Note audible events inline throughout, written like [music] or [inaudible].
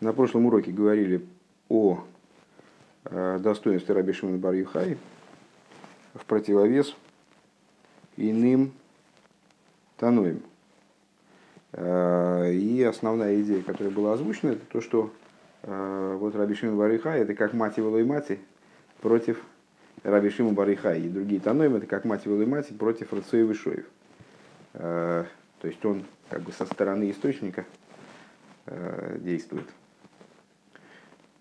На прошлом уроке говорили о э, достоинстве Раби Шимона бар в противовес иным таноим. Э, и основная идея, которая была озвучена, это то, что э, вот Раби Шимон бар Юхай это как мать его и мати против Раби Шимон бар Юхай. И другие таноим это как мать его и мати против Рацоев и Шоев. То есть он как бы со стороны источника действует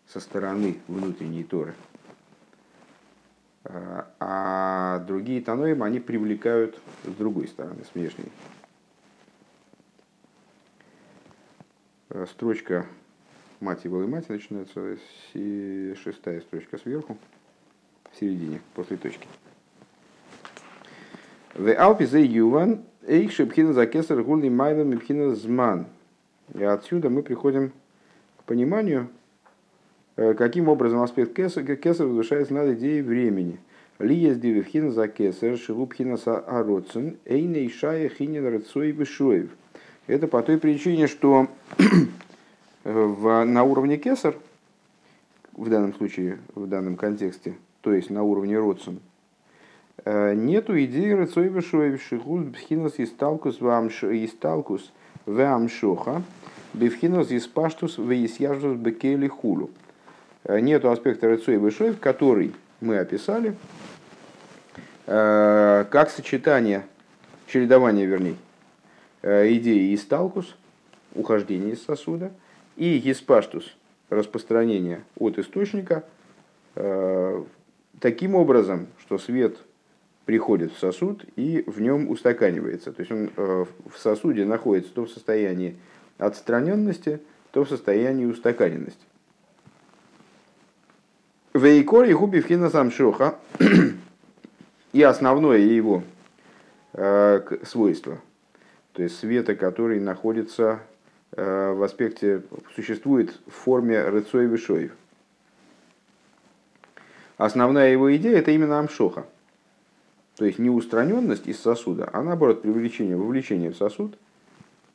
со стороны внутренней Торы. А, а другие таноим, они привлекают с другой стороны, с внешней. Строчка мать его и мать начинается, шестая строчка сверху, в середине, после точки. В Алпизе Юван, Эйх Шепхина Закесар Гульни Майла Мипхина Зман. И отсюда мы приходим к пониманию, каким образом аспект кесар, кесар разрушается над идеей времени. Лия с дививхина за кесар, шилупхина са ароцин, эйна и шая хинин рацой вишоев. Это по той причине, что в, на уровне кесар, в данном случае, в данном контексте, то есть на уровне родцин, э, нету идеи рацой вишоев, шихус бхинас исталкус вамшоха, бифхинас испаштус веисяжус бекели хулу. Э, нету аспекта Рыцу и Вышоев, который мы описали, э, как сочетание, чередование, вернее, э, идеи исталкус, ухождение из сосуда, и гиспаштус, распространение от источника, таким образом, что свет приходит в сосуд и в нем устаканивается. То есть он в сосуде находится то в состоянии отстраненности, то в состоянии устаканенности. Вейкор и губи вхина самшоха. И основное его э, свойство, то есть света, который находится э, в аспекте, существует в форме рыцой вишоев. Основная его идея это именно амшоха. То есть не устраненность из сосуда, а наоборот привлечение, вовлечение в сосуд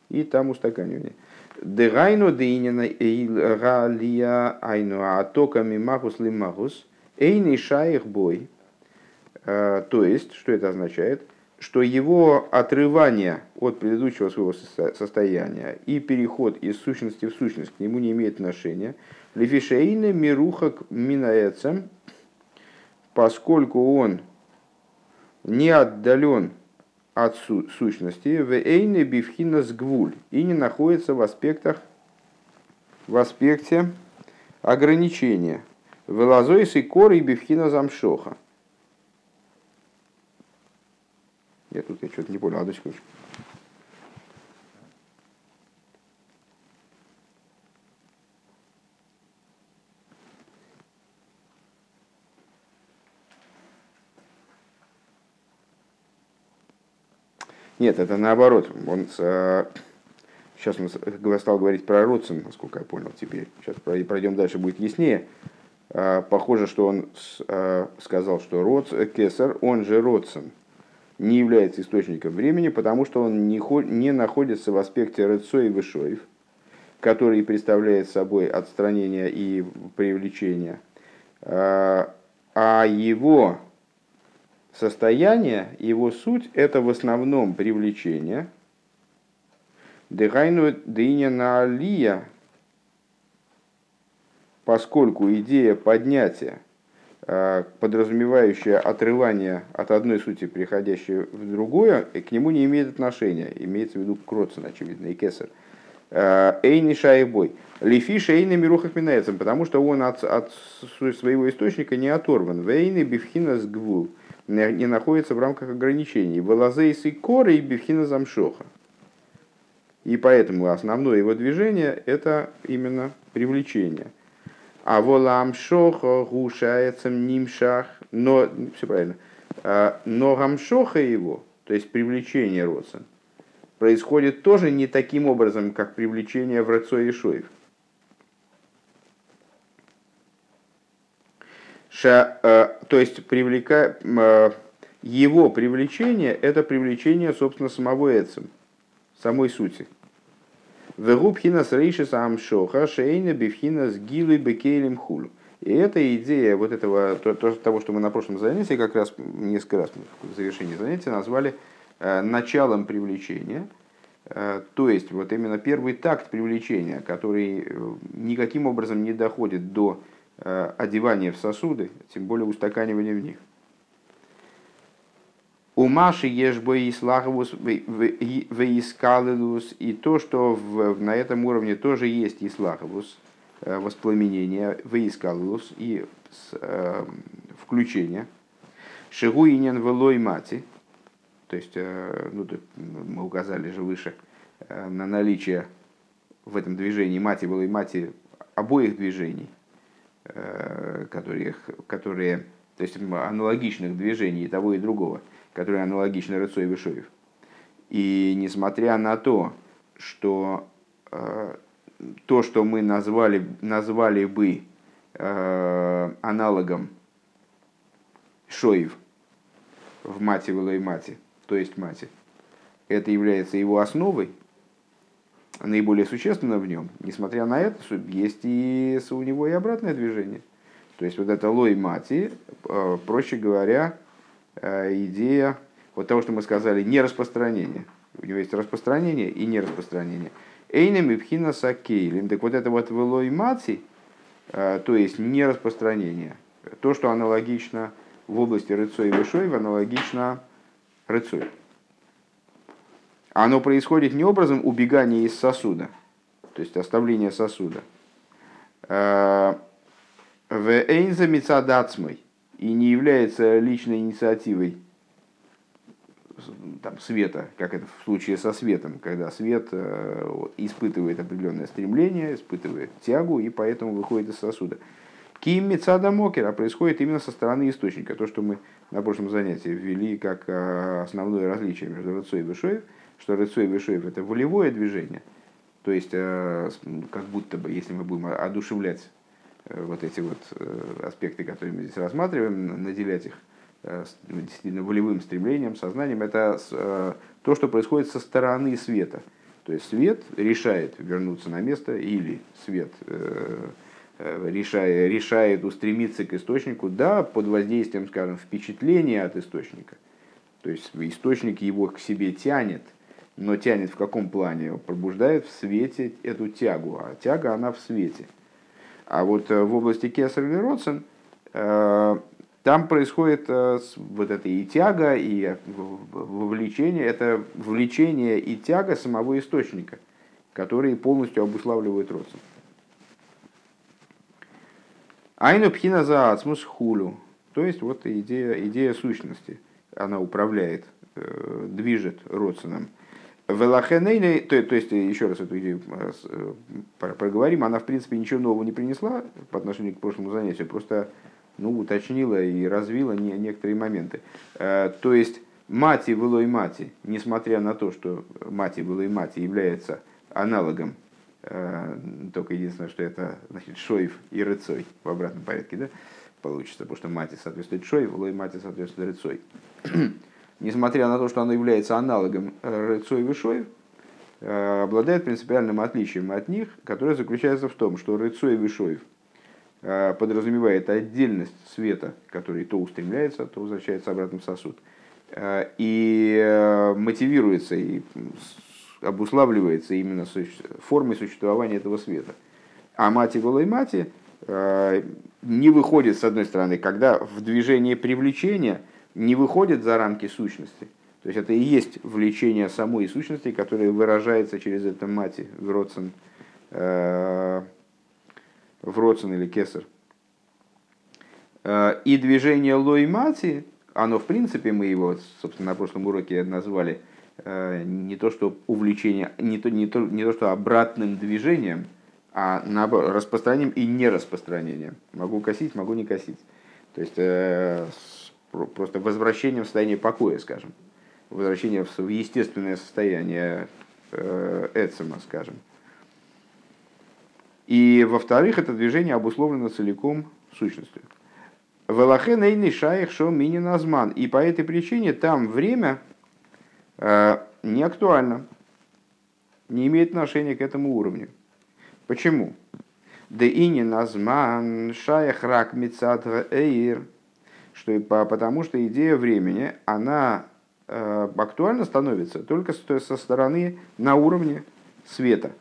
и там устаканивание. Дегайну дейнина галия айну атоками махус лимахус эйный шаих бой. Э, то есть, что это означает? Что его отрывание от предыдущего своего состояния и переход из сущности в сущность к нему не имеет отношения. Лифишейна мирухак минаэцем, поскольку он не отдален от сущности, в эйне бифхина с гвуль, и не находится в аспектах, в аспекте ограничения. Велазойс и кор и бифхина замшоха. Я тут я что-то не понял, одну секундочку. Нет, это наоборот. Он сейчас он стал говорить про Родсон, насколько я понял теперь. Сейчас пройдем дальше, будет яснее. А, похоже, что он а, сказал, что Родс, э, Кесар, он же Родсон, не является источником времени, потому что он не, не находится в аспекте Рецо и Вышоев, который представляет собой отстранение и привлечение, а его состояние, его суть – это в основном привлечение. Дыхайну дыня на алия, поскольку идея поднятия, э, подразумевающая отрывание от одной сути, переходящей в другое, к нему не имеет отношения. Имеется в виду Кроцен, очевидно, и Кесар. Э, Эйни шайбой. Лифи шейни мирухах минается, потому что он от, от своего источника не оторван. Вейни бифхина с гвул не находится в рамках ограничений. Велазейс и коры и бифхина замшоха. И поэтому основное его движение – это именно привлечение. А воламшоха гушается нимшах, но, все правильно, а, но гамшоха его, то есть привлечение родца, происходит тоже не таким образом, как привлечение в Рацо и Шоев. Ша, э, то есть привлека, э, его привлечение – это привлечение, собственно, самого Эцем, самой сути. Вегубхина с рейшис амшоха шейна бифхина с гилой бекейлем хулю. И эта идея вот этого, то, то, того, что мы на прошлом занятии, как раз несколько раз в завершении занятия назвали э, началом привлечения, э, то есть вот именно первый такт привлечения, который э, никаким образом не доходит до э, одевания в сосуды, тем более устаканивания в них. У Маши ешбо и веискалилус, и то, что в, на этом уровне тоже есть ислаховус, Э, воспламенение, выискалус и э, включение. Шигуинен велой мати, то есть, э, ну, мы указали же выше на наличие в этом движении мати и мати обоих движений, которые, которые, то есть аналогичных движений того и другого, которые аналогичны Рыцой и Вишоев. И несмотря на то, что э, то, что мы назвали, назвали бы э, аналогом шоев в мате и мате, то есть мате, это является его основой, наиболее существенно в нем. Несмотря на это, есть и у него и обратное движение. То есть вот это лой мати, э, проще говоря, э, идея вот того, что мы сказали, не распространение. У него есть распространение и нераспространение. Эйнем и пхина сакейлем. Так вот это вот велой маци, э, то есть не распространение. То, что аналогично в области рыцой и вышой, аналогично рыцой. Оно происходит не образом убегания из сосуда, то есть оставления сосуда. Э, в эйнза мецадацмой и не является личной инициативой там, света, как это в случае со светом, когда свет э, испытывает определенное стремление, испытывает тягу и поэтому выходит из сосуда. Ким Мецада Мокера происходит именно со стороны источника. То, что мы на прошлом занятии ввели как э, основное различие между Рыцой и Вишоев, что Рыцой Вишоев это волевое движение, то есть э, как будто бы, если мы будем одушевлять вот эти вот аспекты, которые мы здесь рассматриваем, наделять их Э, действительно волевым стремлением, сознанием, это э, то, что происходит со стороны света. То есть свет решает вернуться на место, или свет э, решает, решает устремиться к источнику, да, под воздействием, скажем, впечатления от источника. То есть источник его к себе тянет, но тянет в каком плане? Пробуждает в свете эту тягу, а тяга она в свете. А вот в области Кесар или Родсен там происходит э, вот это и тяга, и вовлечение, это влечение и тяга самого источника, которые полностью обуславливают родствен. Айну пхина за ацмус хулю, то есть вот идея, идея сущности, она управляет, э, движет родственным. Велахенейны, то, то есть, еще раз эту идею э, проговорим, она в принципе ничего нового не принесла по отношению к прошлому занятию, просто ну, уточнила и развила не, некоторые моменты. Э, то есть, мати было и мати, несмотря на то, что мати было и мати является аналогом, э, только единственное, что это значит шоев и рыцой в обратном порядке, да, получится, потому что мати соответствует шоев, лой мати соответствует рыцой. Несмотря на то, что оно является аналогом э, рыцой и шоев, обладает принципиальным отличием от них, которое заключается в том, что рыцой и вишоев – Э, подразумевает отдельность света, который то устремляется, то возвращается обратно в сосуд. Э, и э, мотивируется и обуславливается именно формой существования этого света. А мати голой мати не выходит, с одной стороны, когда в движении привлечения не выходит за рамки сущности. То есть это и есть влечение самой сущности, которое выражается через это мати, Гротсен, в Роцен или Кесар. Э, и движение лоймати, оно в принципе, мы его, собственно, на прошлом уроке назвали э, не то что увлечение, не то, не то, не то что обратным движением, а наоборот, распространением и нераспространением. Могу косить, могу не косить. То есть э, просто возвращением в состояние покоя, скажем. Возвращение в естественное состояние Эцема, скажем. И во-вторых, это движение обусловлено целиком сущностью. Велахен эйный шаих шо мини назман. И по этой причине там время э, не актуально. не имеет отношения к этому уровню. Почему? Да и не назман шаях рак эйр, что потому что идея времени, она э, актуальна становится только со стороны на уровне света.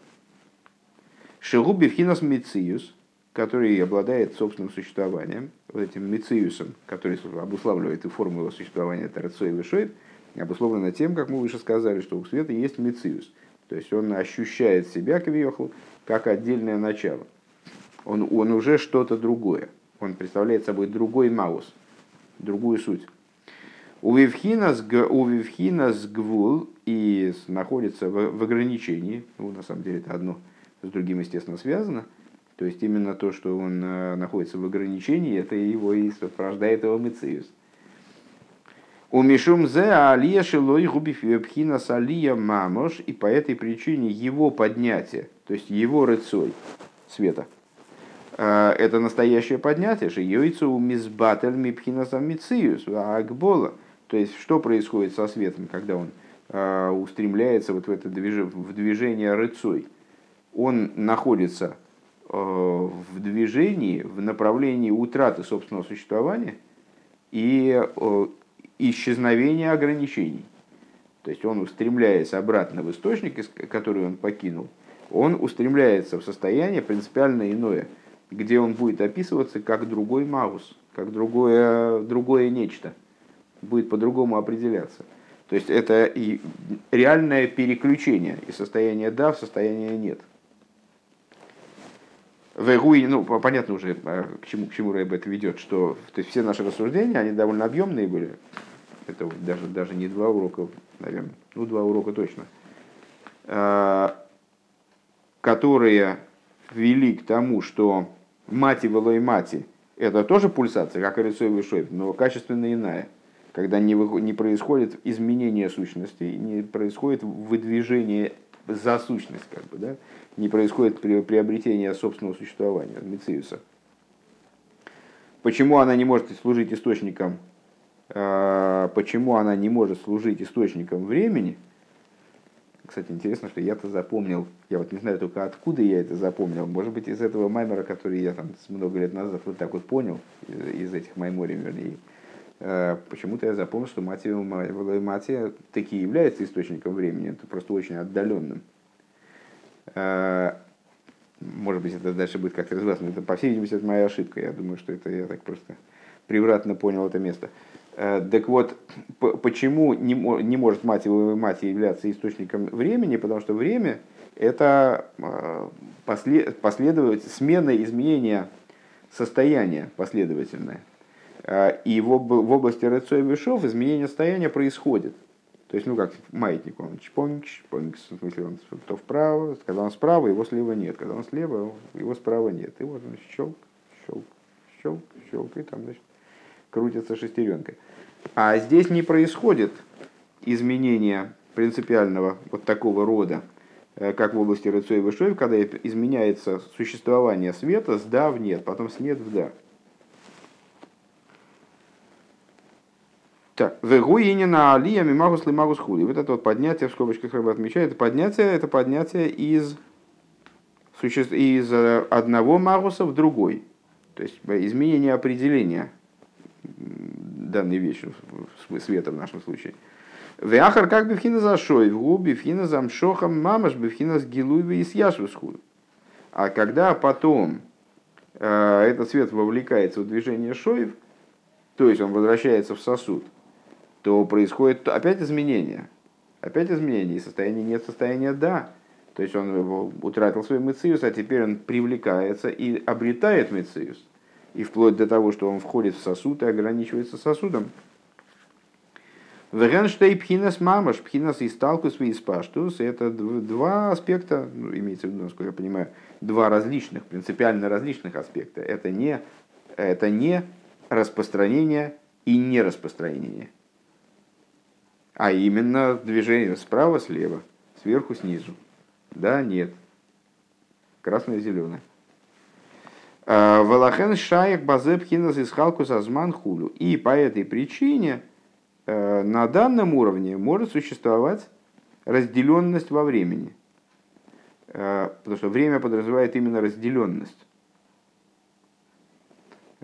Шигуби фхинас мициус, который обладает собственным существованием, вот этим мициусом, который обуславливает и форму его существования, это Рацой Вишойб, обусловлено тем, как мы выше сказали, что у света есть мициус. То есть он ощущает себя, кавиохл, как отдельное начало. Он, он уже что-то другое. Он представляет собой другой маус, другую суть. У Вивхинас гвул и находится в, в ограничении, ну, на самом деле это одно с другим, естественно, связано, то есть именно то, что он э, находится в ограничении, это его и порождает его мыциус. У Мишум зе алия шилой губифина салия мамош, и по этой причине его поднятие, то есть его рыцой света, это настоящее поднятие, йойцу у мизбатель мипхина самициус, акбола. То есть, что происходит со светом, когда он э, устремляется вот в это движение, в движение рыцой? Он находится э, в движении, в направлении утраты собственного существования и исчезновения ограничений. То есть он устремляется обратно в источник, который он покинул, он устремляется в состояние принципиально иное, где он будет описываться как другой маус, как другое, другое нечто, будет по-другому определяться. То есть это и реальное переключение из состояния да в состояние нет. Вегуи, ну, понятно уже, а, к чему, к чему Рэб это ведет, что то есть все наши рассуждения, они довольно объемные были, это даже, даже не два урока, наверное, ну два урока точно, а, которые вели к тому, что мати велой мати это тоже пульсация, как и рисуемый шойб, но качественно иная, когда не, вы, не происходит изменение сущности, не происходит выдвижение за сущность, как бы, да? не происходит приобретение собственного существования, Мециуса. Почему она не может служить источником а, почему она не может служить источником времени. Кстати, интересно, что я-то запомнил, я вот не знаю только откуда я это запомнил, может быть из этого маймера, который я там много лет назад вот так вот понял, из, этих майморий, вернее, а, почему-то я запомнил, что Матия, Матия таки является источником времени, это просто очень отдаленным. А, может быть, это дальше будет как-то развиваться, но это, по всей видимости, это моя ошибка. Я думаю, что это я так просто превратно понял это место. Э, так вот, почему не, не может мать его мать являться источником времени? Потому что время – это э, послед, смена изменения состояния последовательное. Э, и в, в области Рецой Вишов изменение состояния происходит. То есть, ну как маятник, он чпонг, чпонг, в смысле, он то вправо, когда он справа, его слева нет, когда он слева, его справа нет. И вот он щелк, щелк, щелк, щелк, и там, значит, крутится шестеренкой. А здесь не происходит изменения принципиального вот такого рода, э, как в области Рыцой и Вышоев, когда изменяется существование света с да в нет, потом с нет в да. Так, на алия мимагус лимагус хули. Вот это вот поднятие, в скобочках рыба отмечает, поднятие, это поднятие из, из э, одного магуса в другой. То есть изменение определения данной вещи, света в нашем случае. Вяхар как бифхина зашой, в губи бифхина замшохам мамаш бифхина с гилуева и. А когда потом э, этот свет вовлекается в движение шоев, то есть он возвращается в сосуд, то происходит опять изменение. Опять изменение, и состояние нет, состояния да. То есть он утратил свой мециус, а теперь он привлекается и обретает мециус и вплоть до того, что он входит в сосуд и ограничивается сосудом. Вегенштей пхинас мамаш, пхинас и сталкус и спаштус – это два аспекта, ну, имеется в виду, насколько я понимаю, два различных, принципиально различных аспекта. Это не, это не распространение и не распространение, а именно движение справа-слева, сверху-снизу. Да, нет. Красное-зеленое. Э, Валахен шаек базеп хинас из халкус азман хулю. И по этой причине э, на данном уровне может существовать разделенность во времени. потому что время подразумевает именно разделенность.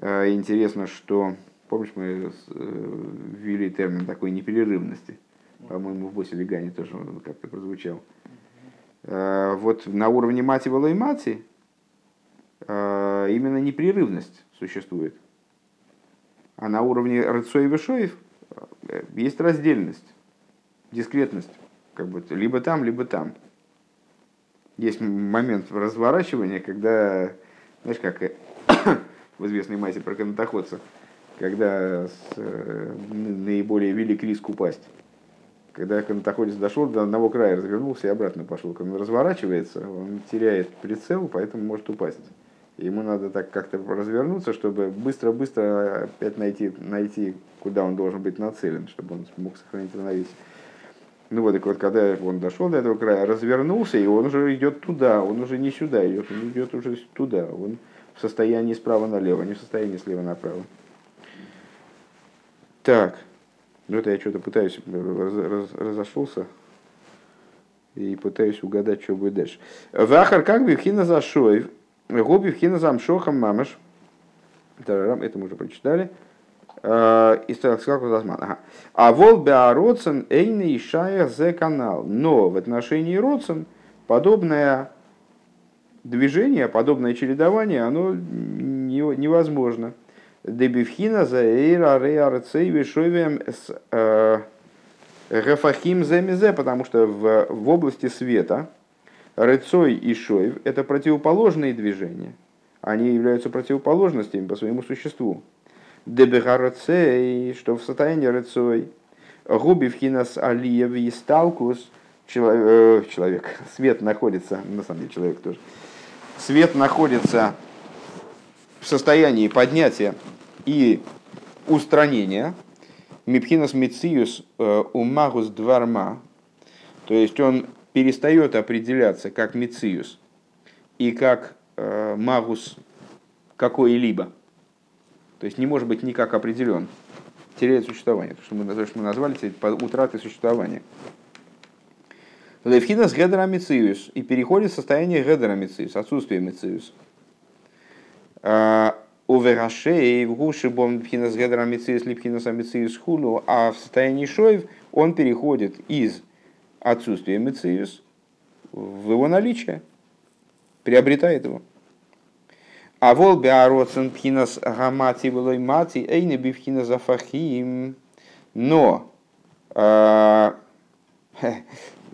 Интересно, что, помнишь, мы ввели термин такой непрерывности. По-моему, в Босе Вегане тоже как-то прозвучал. Вот на уровне мати и мати именно непрерывность существует. А на уровне Рыцой и Вишоев есть раздельность, дискретность. Как бы, либо там, либо там. Есть момент разворачивания, когда, знаешь, как [coughs] в известной массе про канатоходца, когда с, э, наиболее велик риск упасть. Когда канатоходец дошел до одного края, развернулся и обратно пошел. Когда он разворачивается, он теряет прицел, поэтому может упасть. Ему надо так как-то развернуться, чтобы быстро-быстро опять найти, найти, куда он должен быть нацелен, чтобы он смог сохранить равновесие. Ну вот, и вот когда он дошел до этого края, развернулся, и он уже идет туда, он уже не сюда идет, он идет уже туда. Он в состоянии справа налево, не в состоянии слева направо. Так, ну это я что-то пытаюсь, раз, раз, разошелся и пытаюсь угадать, что будет дальше. Вахар как бы хина зашоев, Губи вхина замшохам мамаш. Это мы уже прочитали. А, и сказал Зазман. А вол беароцен эйны и шая зе канал. Но в отношении Роцен подобное движение, подобное чередование, оно невозможно. Дебивхина за эйра реарцей вишовием с э, гефахим земизе, потому что в, в области света, Рыцой и Шойв – это противоположные движения. Они являются противоположностями по своему существу. Дебегарцей, что в состоянии Рыцой, Губи вхинас алиев и сталкус, человек, э, человек, [laughs] свет находится, на самом деле человек тоже, свет находится в состоянии поднятия и устранения, Мипхинас Мициус э, Умагус Дварма, то есть он перестает определяться как мициус и как э, магус какой-либо. То есть не может быть никак определен. Теряет существование. То, что мы, то, что мы назвали утратой существования. Левхинас гедера мициус. И переходит в состояние гедера мициус, отсутствие мициус. А, Уверашей в гуши бом пхинас гедера мициус липхинас амициус хулу. А в состоянии шоев он переходит из отсутствие мециус в его наличие, приобретает его. А вол беароцен пхинас гамати велой мати эйне бифхина зафахим. Но, а, [laughs]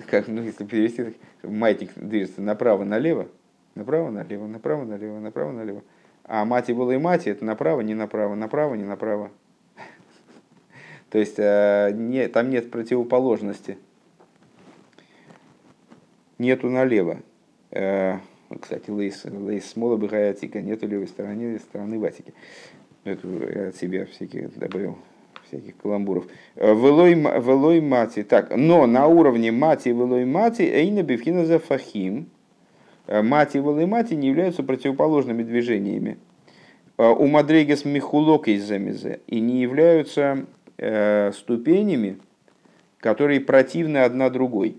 как, ну, если перевести, маятник движется направо-налево, направо-налево, направо-налево, направо-налево. А мати было и мати, это направо, не направо, направо, не направо. [laughs] То есть а, не, там нет противоположности нету налево. Э, кстати, лейс, лейс смола бхаятика, нету левой стороны, стороны ватики. Это я от себя всяких добавил всяких каламбуров. Э, велой мати. Так, но на уровне мати велой мати эйна бифхина за фахим. Э, мати велой мати не являются противоположными движениями. У мадрегес михулок из замезе и не являются ступенями, которые противны одна другой.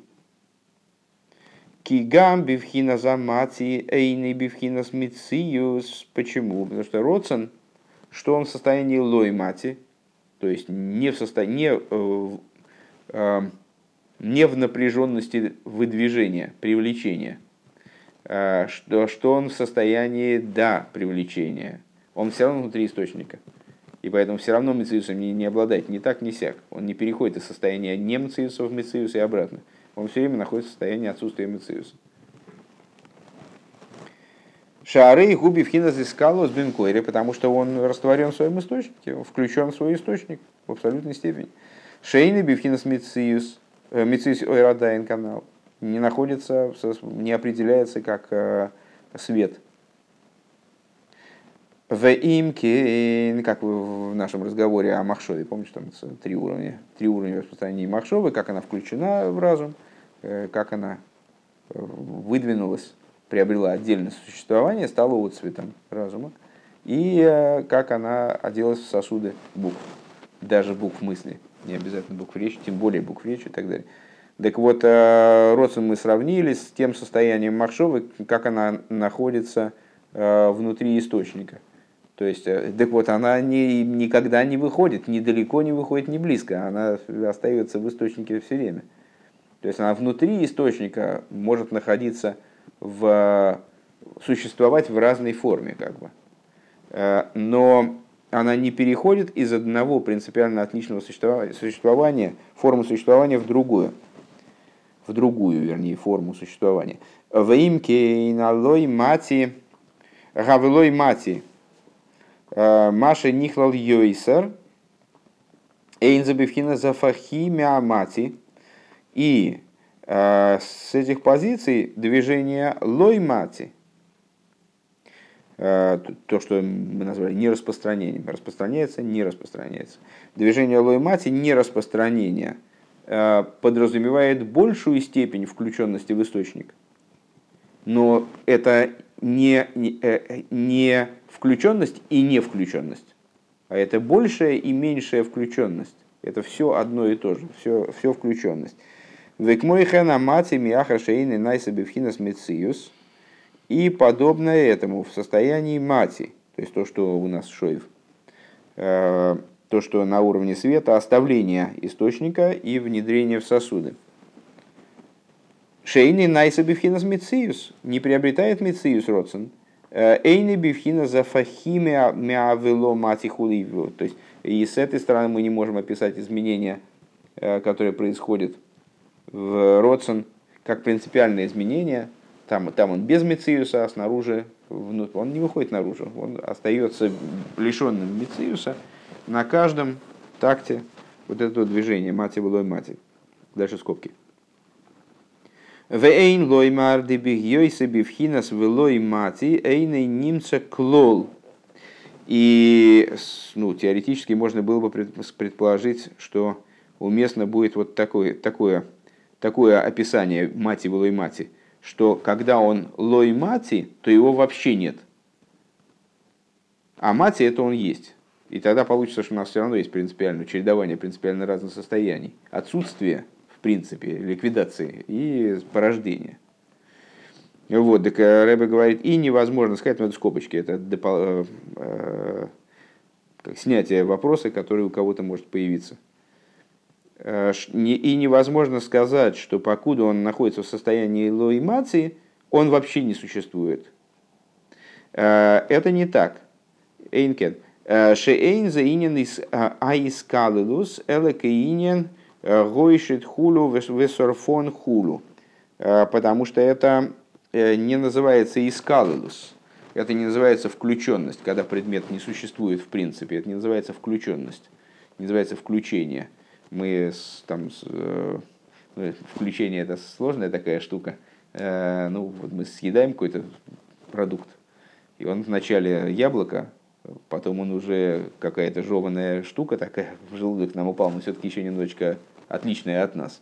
Кигам бифхина замати эйни бифхина смициюс. Почему? Потому что Родсон, что он в состоянии лой мати, то есть не в состоянии, не, э, э, не в напряженности выдвижения, привлечения, э, что, что он в состоянии да привлечения. Он все равно внутри источника. И поэтому все равно мециусом не, не обладает ни так, ни сяк. Он не переходит из состояния не мециуса в мециус и обратно он все время находится в состоянии отсутствия мециуса. Шары и губи в хиназискалус бенкойре, потому что он растворен в своем источнике, включен в свой источник в абсолютной степени. Шейны бифхинас мециус, э, мециус ойрадайн канал, не находится, не определяется как э, свет. В имке, как в нашем разговоре о Махшове, помните, там три уровня, три уровня распространения Махшовы, как она включена в разум, как она э, выдвинулась, приобрела отдельное существование, стала отцветом разума, и э, как она оделась в сосуды букв, даже букв мысли, не обязательно букв речи, тем более букв речи и так далее. Так вот, э, Роцин мы сравнили с тем состоянием Махшовы, как она находится э, внутри источника. То есть, э, так вот, она не, никогда не выходит, ни далеко не выходит, ни близко. Она остается в источнике все время. То есть, она внутри источника может находиться в существовать в разной форме, как бы. Но она не переходит из одного принципиально отличного существования, формы существования в другую в другую, вернее, форму существования. В имке иналой мати, гавлой мати, э, Маша нихлал йойсер, эйнзабивхина зафахи мати. И э, с этих позиций движение лой мати, э, то, что мы назвали нераспространением, распространяется, не распространяется. Движение лой мати не распространение – Э, подразумевает большую степень включенности в источник. Но это не, не, э, не включенность и не включенность, а это большая и меньшая включенность. Это все одно и то же, все, все включенность. Векмойхена мати миаха шейны найсабевхинас мециус. И подобное этому в состоянии мати, то есть то, что у нас шоев, э, то, что на уровне света оставление источника и внедрение в сосуды. Шейный найса бифхинас мициус не приобретает мициус родсен. Э, Эйны бифхина за фахиме миавело матихуливу. То есть и с этой стороны мы не можем описать изменения, э, которые происходят в родсен, как принципиальное изменение. Там, там он без мициуса, а снаружи внутрь. Он не выходит наружу, он остается лишенным мициуса – на каждом такте вот это движение мати былой мати. Дальше скобки. Вейн лоймар дебигьёйсе бифхинас велой мати эйней нимца клол. И ну, теоретически можно было бы предположить, что уместно будет вот такое, такое, такое описание мати былой мати, что когда он лой мати, то его вообще нет. А мати это он есть. И тогда получится, что у нас все равно есть принципиальное чередование принципиально разных состояний. Отсутствие, в принципе, ликвидации и порождения. Вот, так э, Рэбе говорит, и невозможно сказать, ну это скобочки, это допол- э, э, как снятие вопроса, который у кого-то может появиться. Э, и невозможно сказать, что покуда он находится в состоянии лоимации, он вообще не существует. Э, это не так. Эйнкен. Шеэйн заинен из а, аискалилус элекаинен э, гойшит хулу весорфон хулу. Э, потому что это э, не называется искалилус. Это не называется включенность, когда предмет не существует в принципе. Это не называется включенность. Не называется включение. Мы там ну, включение это сложная такая штука. Ну, вот мы съедаем какой-то продукт, и он вначале яблоко, потом он уже какая-то жеванная штука такая [laughs] в желудок нам упал, но все-таки еще немножечко отличная от нас.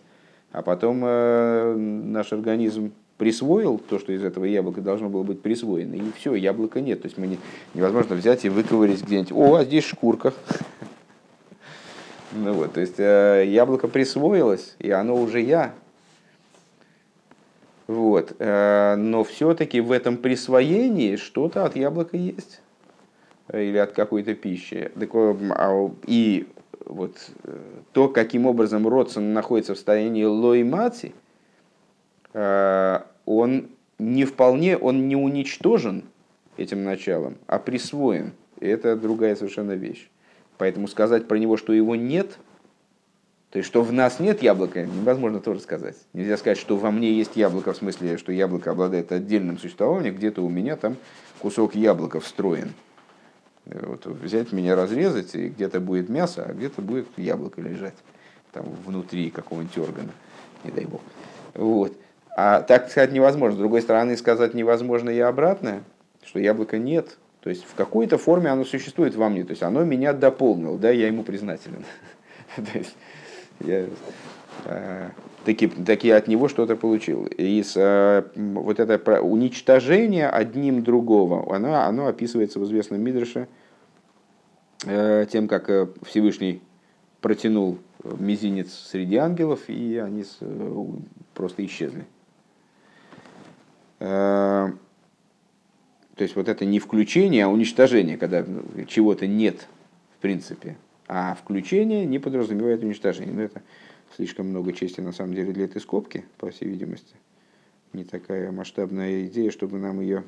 А потом э, наш организм присвоил то, что из этого яблока должно было быть присвоено, и все, яблока нет. То есть мы не, невозможно взять и выковырить где-нибудь, о, а здесь шкурка. [laughs] Ну вот, то есть э, яблоко присвоилось, и оно уже я. Вот. Э, но все-таки в этом присвоении что-то от яблока есть или от какой-то пищи. А и вот э, то, каким образом Родсон находится в состоянии лоймаци, э, он не вполне, он не уничтожен этим началом, а присвоен. И это другая совершенно вещь. Поэтому сказать про него, что его нет, то есть, что в нас нет яблока, невозможно тоже сказать. Нельзя сказать, что во мне есть яблоко, в смысле, что яблоко обладает отдельным существованием, где-то у меня там кусок яблока встроен. Вот взять меня разрезать, и где-то будет мясо, а где-то будет яблоко лежать там внутри какого-нибудь органа, не дай бог. Вот. А так сказать невозможно. С другой стороны, сказать невозможно и обратное, что яблока нет. То есть в какой-то форме оно существует во мне. То есть оно меня дополнило, да, я ему признателен. [laughs] То есть я а, таки, таки от него что-то получил. И с, э, вот это уничтожение одним другого, оно, оно описывается в известном Мидрше э, тем, как э, Всевышний протянул мизинец среди ангелов, и они просто исчезли. То есть вот это не включение, а уничтожение, когда чего-то нет в принципе. А включение не подразумевает уничтожение. Но это слишком много чести на самом деле для этой скобки, по всей видимости. Не такая масштабная идея, чтобы нам ее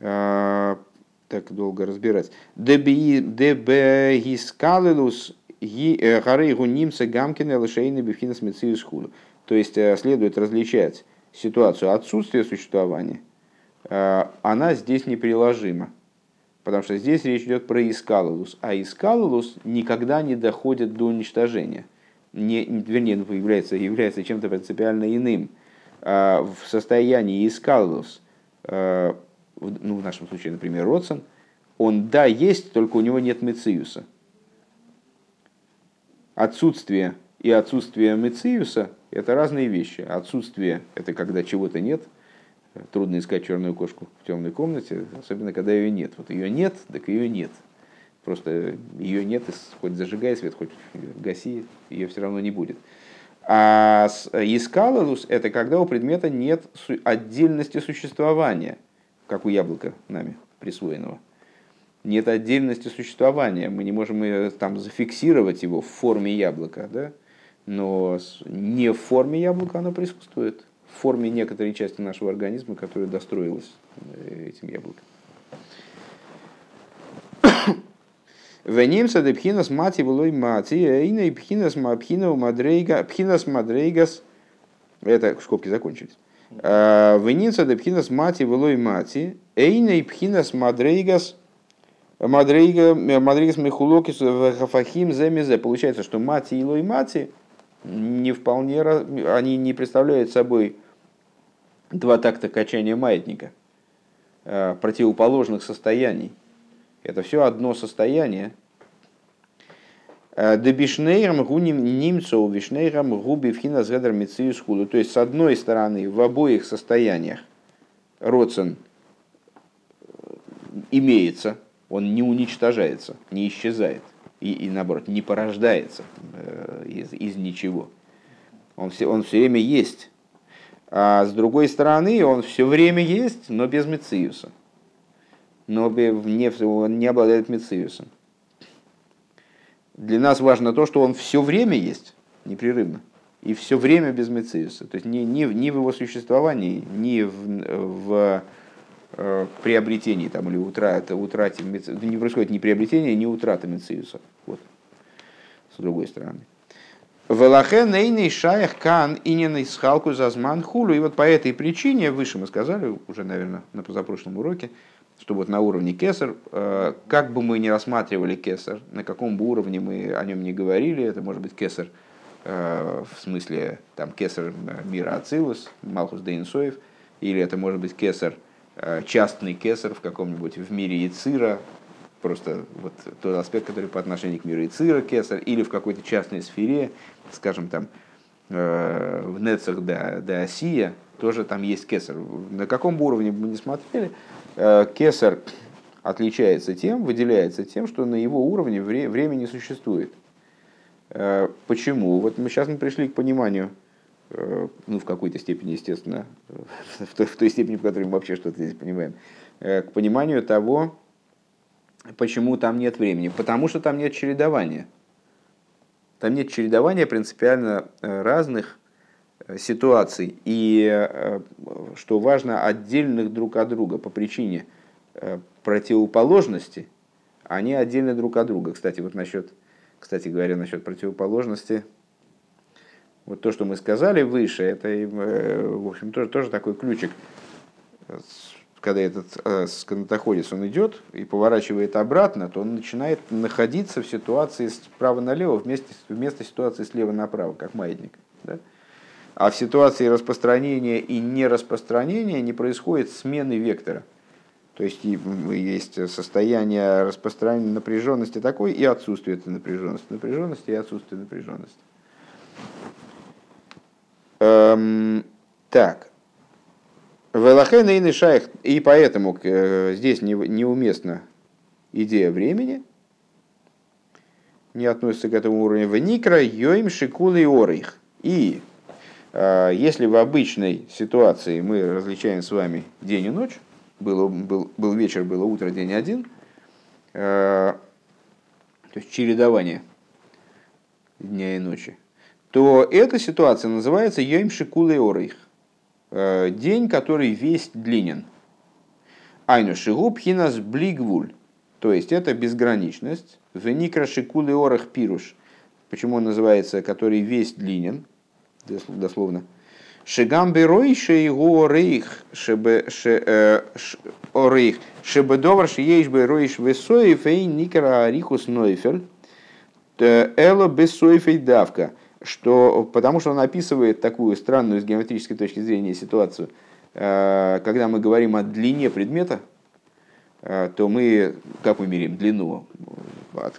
а, так долго разбирать. Дебегискалилус э, гарейгу нимца гамкина лошейны бифхинас мециус худу. То есть э, следует различать ситуацию отсутствия существования. Э, она здесь неприложима. Потому что здесь речь идет про искалулус. А искалулус никогда не доходит до уничтожения. Не, вернее, является, является чем-то принципиально иным. В состоянии искалулус ну, в нашем случае, например, Родсон, он да, есть, только у него нет мециуса. Отсутствие и отсутствие мециуса – это разные вещи. Отсутствие – это когда чего-то нет. Трудно искать черную кошку в темной комнате, особенно когда ее нет. Вот ее нет, так ее нет. Просто ее нет, хоть зажигай свет, хоть гаси, ее все равно не будет. А искалалус – это когда у предмета нет отдельности существования – как у яблока нами присвоенного. Нет отдельности существования, мы не можем там зафиксировать его в форме яблока, да? но не в форме яблока оно присутствует, в форме некоторой части нашего организма, которая достроилась э, этим яблоком. [coughs] Венимса де пхинас мати былой мати, эйна и пхинас мапхина мадрейга, пхинас мадрейгас, это скобки закончились. Э, Веница де пхинас мати велой мати, эйней пхинас мадрейгас, мадрейга, мадрейгас мехулокис хафахим земезе. Получается, что мати и лой мати не вполне, они не представляют собой два такта качания маятника, э, противоположных состояний. Это все одно состояние, Э, Дебишнейрам гуним немцов вишнейрам губи вхина згадр мециус худу. То есть, с одной стороны, в обоих состояниях родствен э, имеется, он не уничтожается, не исчезает. И, и наоборот, не порождается э, из, из ничего. Он все, он все время есть. А с другой стороны, он все время есть, но без мециуса. Но не, он не обладает мециусом для нас важно то, что он все время есть, непрерывно, и все время без Мециуса. То есть ни, ни, ни в его существовании, ни в, в приобретении там, или утрате, утрате не происходит ни приобретения, ни утраты Мециуса. Вот. С другой стороны. Велахе нейный шаях кан иненный схалку зазман хулю. И вот по этой причине, выше мы сказали, уже, наверное, на позапрошлом уроке, что вот на уровне кесар, э, как бы мы ни рассматривали кесар, на каком бы уровне мы о нем не говорили, это может быть кесар э, в смысле там кесар мира Ацилус, Малхус Дейнсоев, или это может быть кесар, э, частный кесар в каком-нибудь в мире Яцира, просто вот тот аспект, который по отношению к миру Яцира кесар, или в какой-то частной сфере, скажем там, в Нецах до, до Осия, тоже там есть кесар. На каком уровне мы не смотрели, Э, кесар отличается тем, выделяется тем, что на его уровне время не существует. Э, почему? Вот мы сейчас мы пришли к пониманию, э, ну, в какой-то степени, естественно, в той, в той степени, в которой мы вообще что-то здесь понимаем, к пониманию того, почему там нет времени. Потому что там нет чередования. Там нет чередования принципиально разных ситуаций, и, э, что важно, отдельных друг от друга по причине э, противоположности, они отдельны друг от друга. Кстати, вот насчет, кстати говоря, насчет противоположности, вот то, что мы сказали выше, это, э, в общем, тоже, тоже такой ключик. Когда этот сканатоходец, он идет и поворачивает обратно, то он начинает находиться в ситуации справа налево вместе, вместо ситуации слева направо, как маятник. Да? А в ситуации распространения и нераспространения не происходит смены вектора. То есть есть состояние распространения напряженности такой и отсутствие этой напряженности. Напряженности и отсутствие напряженности. Эм, так. Велахен и шайх. И поэтому э, здесь не, неуместна идея времени. не относится к этому уровню. В никра йоим шикулы орих. И э, если в обычной ситуации мы различаем с вами день и ночь, было, был, был вечер, было утро, день один, э, то есть чередование дня и ночи, то эта ситуация называется йоим шикулы орих. Э, день, который весь длинен. Айну шигуб хинас блигвуль. То есть это безграничность. Веникра шикулы орах пируш. Почему он называется, который весь длинен, дословно. Шигам берой шейгу рейх шебе э, орейх шебе довар шееш беройш весой фей никра арихус нойфель эло бесойфей давка что, потому что он описывает такую странную с геометрической точки зрения ситуацию. Э, когда мы говорим о длине предмета, э, то мы, как мы меряем длину?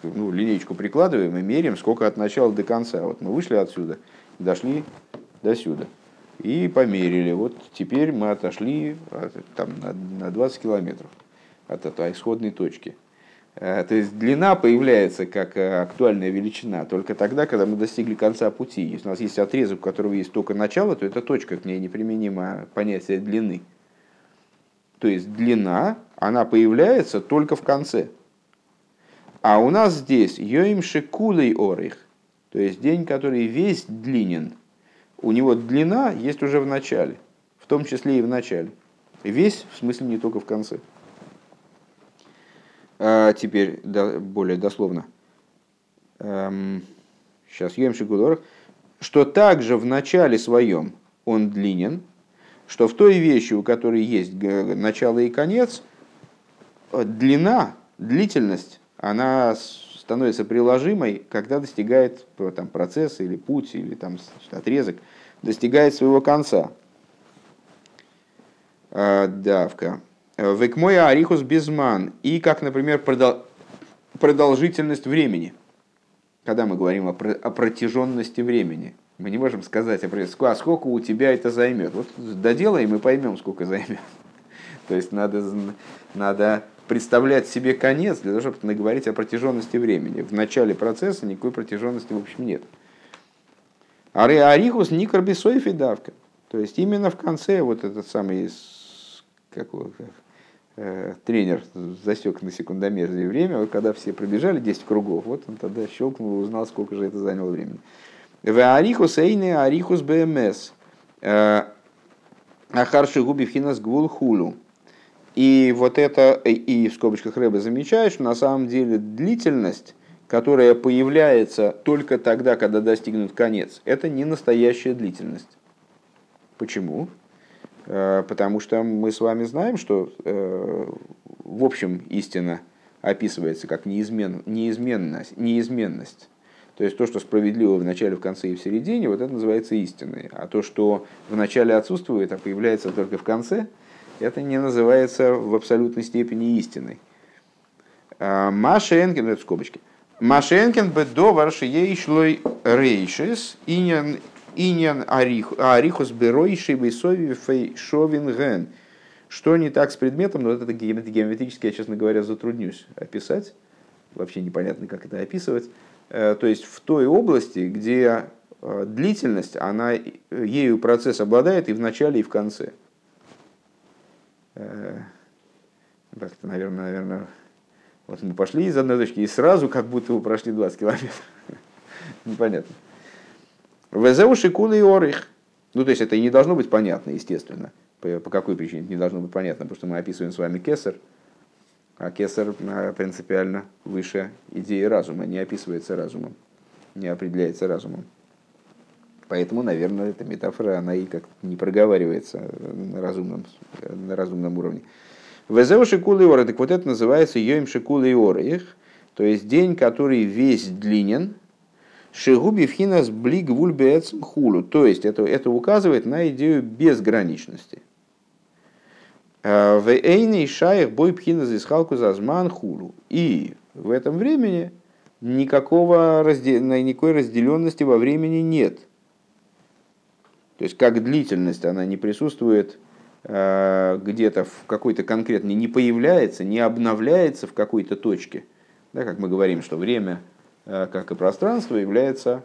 Ну, линейку прикладываем и меряем, сколько от начала до конца. Вот мы вышли отсюда, дошли до сюда. И померили. Вот теперь мы отошли там, на 20 километров от этой исходной точки. Э, то есть длина появляется как э, актуальная величина только тогда, когда мы достигли конца пути. Если у нас есть отрезок, у которого есть только начало, то это точка, к ней неприменимо понятие длины. То есть длина, она появляется только в конце. А у нас здесь йоим шекулей орих, то есть день, который весь длинен. У него длина есть уже в начале, в том числе и в начале. Весь, в смысле, не только в конце. А теперь более дословно. Сейчас Йем Шигудор. Что также в начале своем он длинен, что в той вещи, у которой есть начало и конец, длина, длительность, она становится приложимой, когда достигает там, процесс или путь, или там, отрезок, достигает своего конца. А, давка. Векмой арихус безман. И как, например, продолжительность времени. Когда мы говорим о, о протяженности времени, мы не можем сказать, а сколько у тебя это займет. Вот доделаем и поймем, сколько займет. [laughs] То есть надо, надо представлять себе конец для того, чтобы наговорить о протяженности времени. В начале процесса никакой протяженности в общем нет. Аре арихус никарбисоев давка. То есть именно в конце вот этот самый как, Э, тренер засек на секундомере время, вот когда все пробежали 10 кругов, вот он тогда щелкнул и узнал, сколько же это заняло времени. В арихус эйне арихус БМС. Э, Ахарши губивхинас гвул хулу. И вот это, и в скобочках Рэба замечает, что на самом деле длительность, которая появляется только тогда, когда достигнут конец, это не настоящая длительность. Почему? Э, потому что мы с вами знаем, что э, в общем истина описывается как неизмен, неизменность, неизменность. То есть то, что справедливо в начале, в конце и в середине, вот это называется истиной. А то, что в начале отсутствует, а появляется только в конце, это не называется в абсолютной степени истиной. А, Машенкин, это скобочки. Машенкин бедовар шиейшлой рейшис иньян Иньян арихус берой шибейсови фей шовинген. Что не так с предметом, но вот это геометрически, я, честно говоря, затруднюсь описать. Вообще непонятно, как это описывать. Э, то есть в той области, где э, длительность, она ею процесс обладает и в начале, и в конце. Э, как-то, наверное, наверное, вот мы пошли из одной точки и сразу как будто вы прошли 20 километров. [laughs] Непонятно. Везеу шикулы и орих. Ну, то есть это и не должно быть понятно, естественно. По, по какой причине это не должно быть понятно? Потому что мы описываем с вами кесар, а кесар а, принципиально выше идеи разума, не описывается разумом, не определяется разумом. Поэтому, наверное, эта метафора, она и как не проговаривается на разумном, на разумном уровне. Везеу шикулы и орих. Так вот это называется йоим шикулы и орих. То есть день, который весь длинен, Шигуби вхинас блиг вульбецм хулу. То есть это, это указывает на идею безграничности. А, в эйный шаях бой пхинас исхалку зазман хулу. И в этом времени никакого раздел... никакой разделенности во времени нет. То есть как длительность она не присутствует а, где-то в какой-то конкретной, не появляется, не обновляется в какой-то точке. Да, как мы говорим, что время как и пространство, является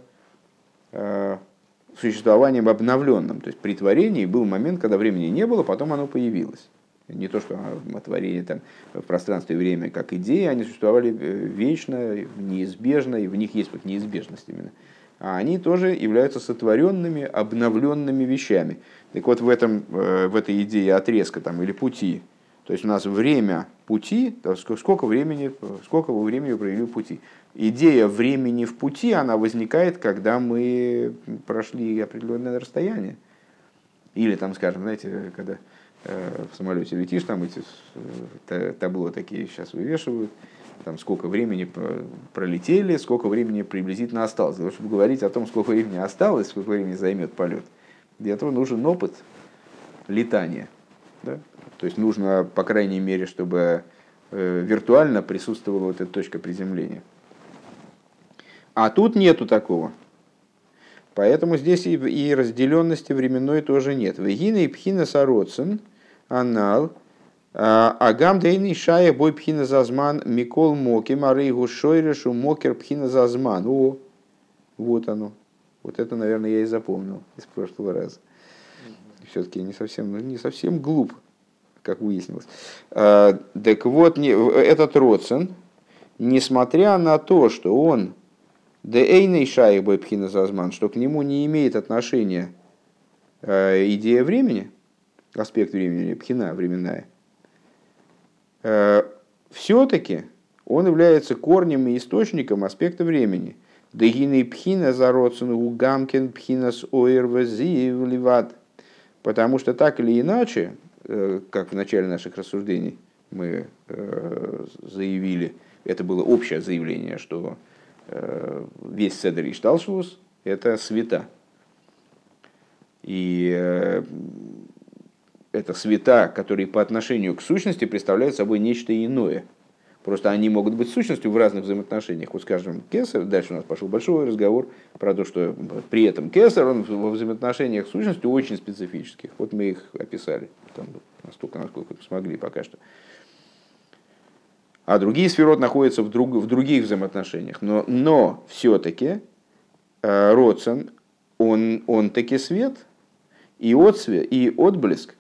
существованием обновленным. То есть при творении был момент, когда времени не было, потом оно появилось. Не то, что творение там, в пространстве и время как идеи, они существовали вечно, неизбежно, и в них есть вот неизбежность именно. А они тоже являются сотворенными, обновленными вещами. Так вот, в, этом, в этой идее отрезка там, или пути, то есть у нас время пути, сколько времени, сколько вы времени провели в пути. Идея времени в пути, она возникает, когда мы прошли определенное расстояние. Или там, скажем, знаете, когда э, в самолете летишь, там эти э, табло такие сейчас вывешивают, там сколько времени пролетели, сколько времени приблизительно осталось. Для того, чтобы говорить о том, сколько времени осталось, сколько времени займет полет, для этого нужен опыт летания. Да? То есть нужно, по крайней мере, чтобы э, виртуально присутствовала вот эта точка приземления. А тут нету такого. Поэтому здесь и разделенности временной тоже нет. Вегина и пхина сароцин, анал, а, агам дейный шая бой пхина зазман микол моки марейгу шойрешу мокер пхина зазман. О, вот оно. Вот это, наверное, я и запомнил из прошлого раза. Все-таки не совсем, ну, не совсем глуп как выяснилось. А, так вот, этот Родсен, несмотря на то, что он Дейней шайх бойпхина зазман, что к нему не имеет отношения а, идея времени, аспект времени, пхина временная, а, все-таки он является корнем и источником аспекта времени. Дегины пхина за у гамкин пхина с ливат. Потому что так или иначе, Э, как в начале наших рассуждений мы э, заявили, это было общее заявление, что э, весь Седер и Шталшвус – это света. И это света, которые по отношению к сущности представляют собой нечто иное – Просто они могут быть сущностью в разных взаимоотношениях. Вот скажем, Кесар, дальше у нас пошел большой разговор про то, что при этом Кесар, он во взаимоотношениях с сущностью очень специфических. Вот мы их описали, там, настолько, насколько смогли пока что. А другие сферот находятся в, друг, в других взаимоотношениях. Но, но все-таки э, Родсон, он, он таки свет, и отсвет, и отблеск,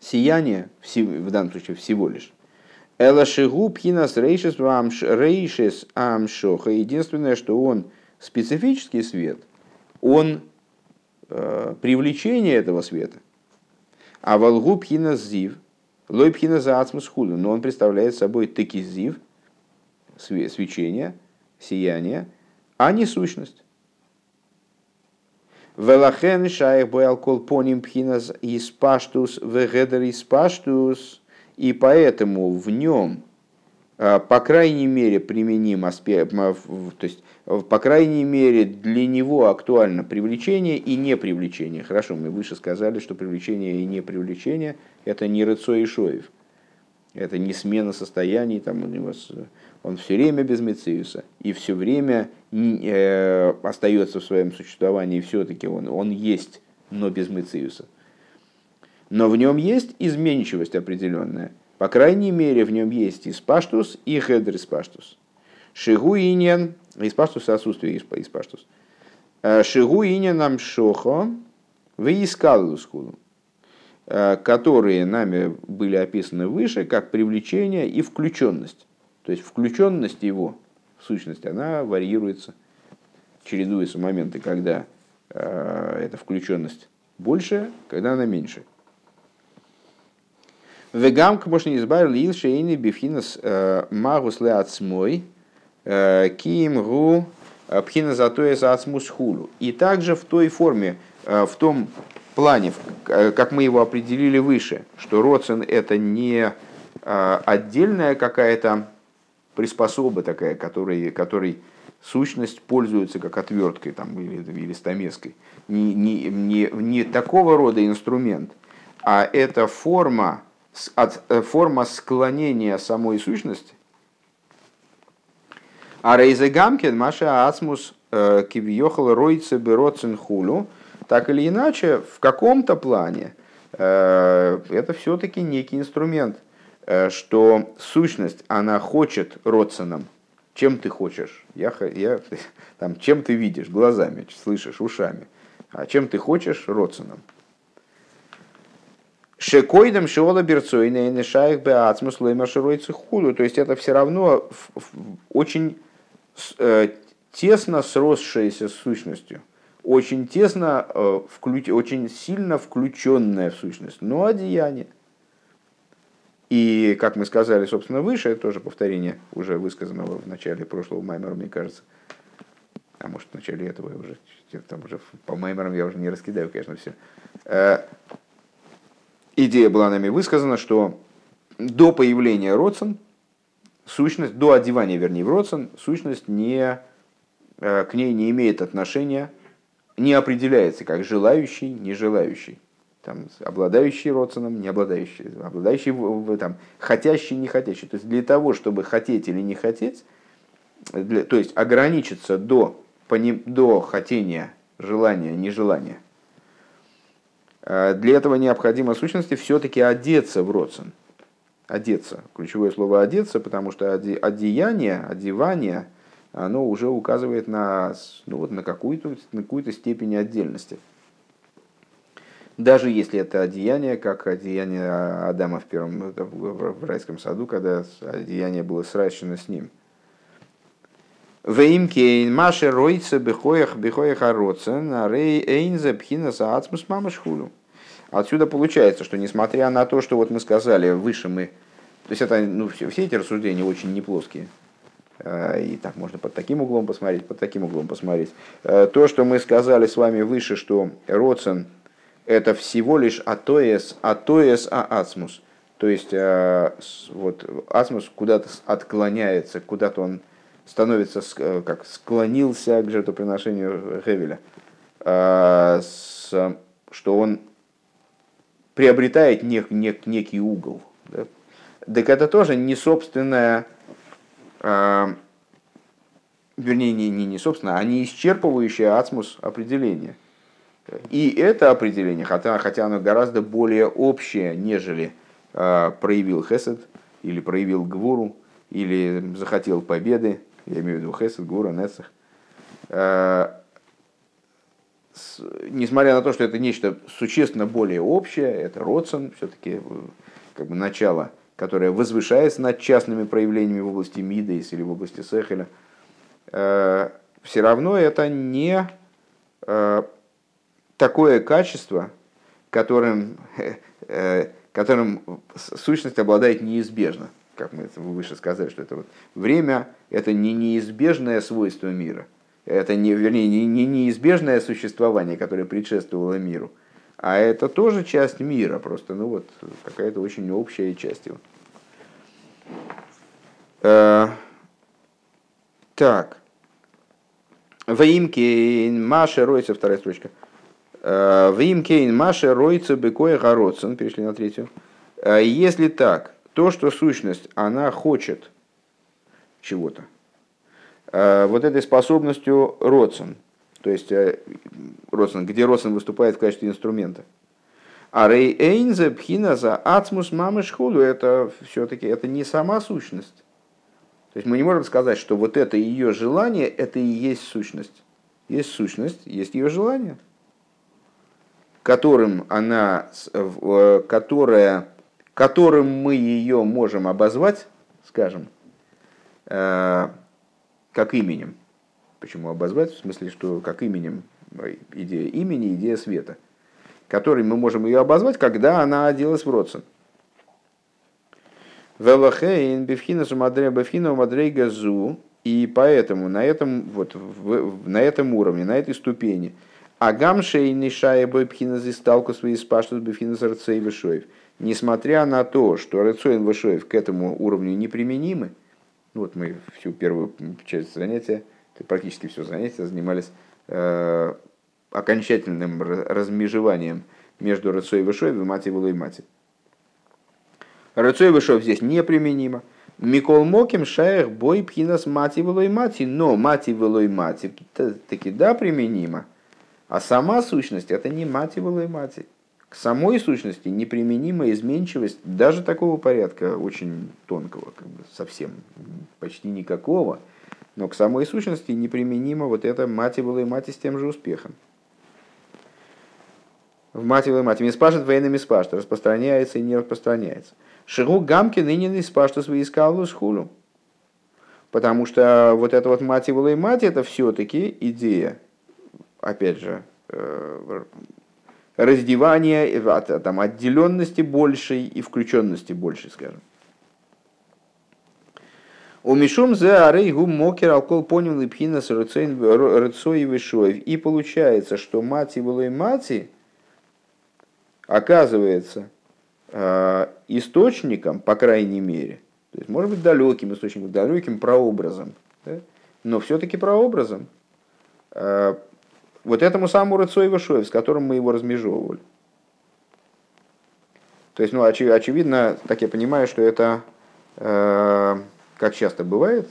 сияние, в данном случае всего лишь, Элашигу пхинас рейшес амшоха. Единственное, что он специфический свет, он э, привлечение этого света. А волгу зив, лой пхинас ацмус худу, но он представляет собой таки зив, свечение, сияние, а не сущность. Велахен шаях бой алкол поним пхинас испаштус вегедер испаштус – и поэтому в нем, а, по крайней мере, применим аспект, то есть, по крайней мере, для него актуально привлечение и непривлечение. Хорошо, мы выше сказали, что привлечение и непривлечение – это не рыцо и шоев. Это не смена состояний, там у него, он все время без Мециуса, и все время э, остается в своем существовании, все-таки он, он есть, но без Мециуса но в нем есть изменчивость определенная. По крайней мере, в нем есть испаштус и хедр испаштус. Шигу иньян, испаштус отсутствие испаштус. Э, Шигу иньян нам шохо, вы искал э, которые нами были описаны выше как привлечение и включенность. То есть включенность его в сущности, она варьируется, чередуются моменты, когда э, эта включенность больше, когда она меньше. Вегам, можно избавил лил шейни бифхинас э, магус леацмой, э, киим гу э, пхина затоя за ацмус хулу. И также в той форме, в том плане, как мы его определили выше, что родсен это не отдельная какая-то приспособа такая, которой, которой сущность пользуется как отверткой там, или, или стамеской. Не, не, не, не такого рода инструмент, а это форма, от, э, форма склонения самой сущности. А Рейзе Гамкин, Маша Ацмус э, Кивьехал Ройце Бероцин Хулю, так или иначе, в каком-то плане э, это все-таки некий инструмент, что сущность, она хочет родственным, чем ты хочешь? Я, я, [laughs] там, чем ты видишь? Глазами, слышишь, ушами. А чем ты хочешь? Родственным. Шекойдам шиола берцойна и нешаих беацмус лойма худу. То есть это все равно очень э, тесно сросшаяся с сущностью. Очень тесно, э, очень сильно включенная в сущность. Но одеяние. И, как мы сказали, собственно, выше, это тоже повторение уже высказанного в начале прошлого маймера, мне кажется. А может, в начале этого я уже, там уже по маймерам я уже не раскидаю, конечно, все. Э, идея была нами высказана, что до появления родсон, сущность, до одевания, вернее, в родсон, сущность не, э, к ней не имеет отношения, не определяется как желающий, не желающий. Там, обладающий родственным, не обладающий, обладающий, там, хотящий, не хотящий. То есть для того, чтобы хотеть или не хотеть, для, то есть ограничиться до, до хотения, желания, нежелания, Э, для этого необходимо сущности все-таки одеться в родствен. Одеться. Ключевое слово одеться, потому что одеяние, одевание, оно уже указывает на, ну, вот, на какую-то какую степень отдельности. Даже если это одеяние, как одеяние Адама в первом в райском саду, когда одеяние было сращено с ним. ואם כן מה שרוצה בכוח בכוח הרצון, הרי אין זה בחינת עצמות ממש וכולי. Отсюда получается, что несмотря на то, что вот мы сказали, выше мы, то есть это, ну, все, все эти рассуждения очень неплоские, а, и так можно под таким углом посмотреть, под таким углом посмотреть. А, то, что мы сказали с вами выше, что Роцен это всего лишь атоес, атоес а ацмус. То есть а, вот ацмус куда-то отклоняется, куда-то он становится, как склонился к жертвоприношению Гевеля, что он приобретает нек, нек, некий угол. Да? Так это тоже не собственное, э, вернее, не, не, не собственное, а не исчерпывающее ацмус определение. И это определение, хотя, хотя оно гораздо более общее, нежели э, проявил Хесед, или проявил Гвуру, или захотел победы, я имею в виду Хесед, Гвура, Нецех. Э, несмотря на то, что это нечто существенно более общее, это Родсон, все-таки э, как бы начало, которое возвышается над частными проявлениями в области Мидейс или в области Сехеля, э, все равно это не э, такое качество, которым, [laughs] которым сущность обладает неизбежно. Как мы выше сказали, что это вот время – это не неизбежное свойство мира – это не, вернее, не, не неизбежное существование, которое предшествовало миру, а это тоже часть мира, просто, ну вот, какая-то очень общая часть его. Э, так. Ваимкейн Маша Ройца, вторая строчка. Э, Ваимкейн Маша Ройца Бекоя Городсон, перешли на третью. Э, если так, то, что сущность, она хочет чего-то, вот этой способностью Родсон, то есть э, Родсон, где Родсон выступает в качестве инструмента. А Рей Эйнзе Пхина за Ацмус Мамы Шхуду это все-таки это не сама сущность. То есть мы не можем сказать, что вот это ее желание, это и есть сущность. Есть сущность, есть ее желание, которым она, э, которая, которым мы ее можем обозвать, скажем, как именем. Почему обозвать? В смысле, что как именем, идея имени, идея света, которой мы можем ее обозвать, когда она оделась в родствен. Велахейн бифхина сумадре бифхина мадрейга зу. И поэтому на этом, вот, в, на этом уровне, на этой ступени, Агам шейни шая бойпхина зисталку свои спаштус бифхина зарцей вышоев. Несмотря на то, что рецоин вышоев к этому уровню неприменимы, ну, вот мы всю первую часть занятия, практически все занятие занимались э, окончательным размежеванием между Рыцой и Вышой и Мати и Мати. Рыцой и Вышой здесь неприменимо. Микол Моким Шаях Бой Пхинас Мати и Мати, но Мати и Мати таки да применимо, а сама сущность это не Мати и Мати к самой сущности неприменима изменчивость даже такого порядка, очень тонкого, как бы совсем почти никакого, Но к самой сущности неприменимо вот это мати было и мати с тем же успехом. В было и мати. Миспашет военными спашет. Распространяется и не распространяется. Шигу гамки ныне не спашет свои искал хулу. Потому что вот это вот было и мати, это все-таки идея, опять же, э, раздевания, там, отделенности большей и включенности большей, скажем. У Мишум зе арей гум мокер алкол понял липхина с рыцой вишоев. И получается, что мати и мати оказывается э, источником, по крайней мере, то есть, может быть, далеким источником, далеким прообразом, да? но все-таки прообразом э, вот этому самому Рыцой Вашоев, с которым мы его размежевывали. То есть, ну, очи, очевидно, так я понимаю, что это э, как часто бывает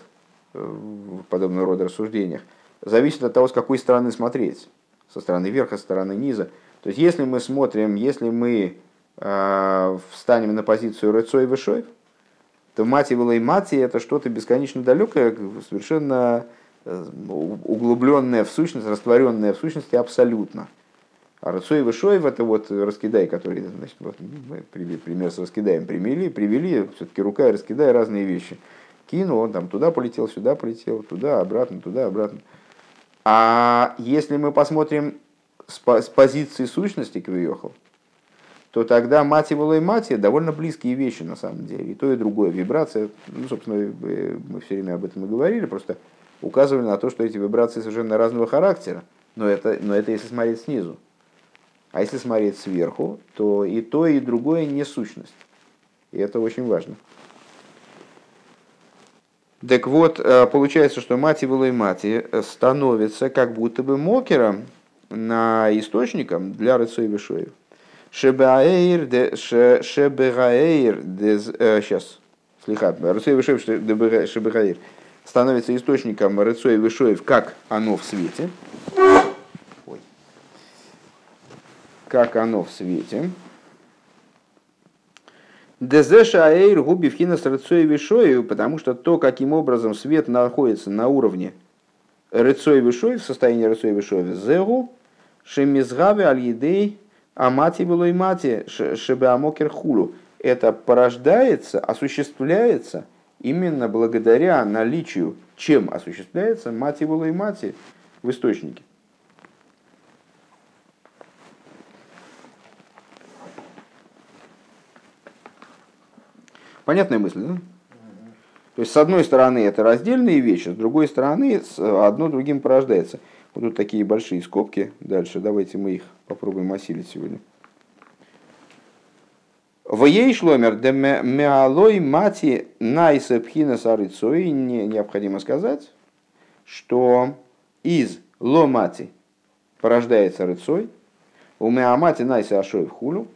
э, в подобного рода рассуждениях, зависит от того, с какой стороны смотреть. Со стороны верха, со стороны низа. То есть, если мы смотрим, если мы э, встанем на позицию Рыцой Вышоев, то мати и мати это что-то бесконечно далекое, совершенно углубленное в сущность, растворенное в сущности абсолютно. А Рыцой и Вышоев это вот раскидай, который, значит, вот мы пример с раскидаем привели, привели, все-таки рука и раскидай разные вещи кинул, он там туда полетел, сюда полетел, туда, обратно, туда, обратно. А если мы посмотрим с, с позиции сущности Квиохал, то тогда мати и мати довольно близкие вещи на самом деле. И то, и другое. Вибрация, ну, собственно, э, мы все время об этом и говорили, просто указывали на то, что эти вибрации совершенно разного характера. Но это, но это если смотреть снизу. А если смотреть сверху, то и то, и другое не сущность. И это очень важно. Так вот, э, получается, что мати и мати становится как будто бы мокером на источником для рыцой вишоев. Шебеаэйр, шебеаэйр, сейчас, э, слегка, рыцой вишоев, шебеаэйр, становится источником рыцой вишоев, как оно в свете. Ой. Как оно в свете. Дезеша Аэйр губи вхина с рыцой вишою, потому что то, каким образом свет находится на уровне рыцой вишой, в состоянии рыцой вишой, зегу, шемизгаве аль-едей, амати было и мати, шебеамокер хулу. Это порождается, осуществляется именно благодаря наличию, чем осуществляется мати и мати в источнике. Понятная мысль, да? То есть, с одной стороны, это раздельные вещи, с другой стороны, одно другим порождается. Вот тут такие большие скобки. Дальше давайте мы их попробуем осилить сегодня. В ей шломер де меалой мати найса пхина сарыцой необходимо сказать, что из ломати порождается рыцой, у меамати найса ашой в хулю,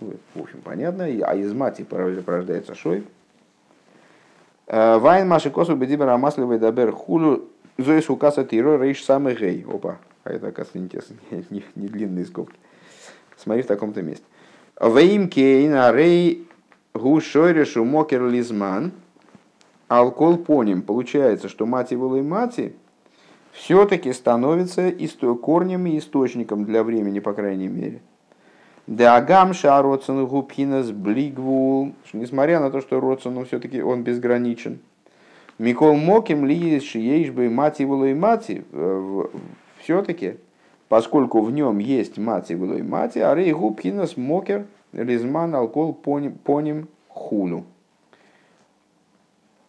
в общем, понятно. А из мати порождается шой. Э, Вайн маши косу бедибер амасливый дабер хулу зоис укаса тиро рейш самый гей. Опа, а это, оказывается, интересно, [laughs] не, не длинные скобки. Смотри в таком-то месте. Вейм кейна рей гушойрешу мокер лизман. Алкол поним. Получается, что мати и мати все-таки становится корнем и источником для времени, по крайней мере. Деагам шароцен губхинас блигвул. Несмотря на то, что Роцену все-таки он безграничен. Микол Моким ли шиешбы мати было и мати. Э, все-таки, поскольку в нем есть мати и мати, а рей губхинас мокер лизман алкол поним хулу.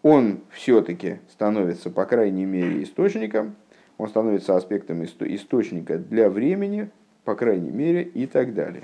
Он все-таки становится, по крайней мере, источником, он становится аспектом источника для времени, по крайней мере, и так далее.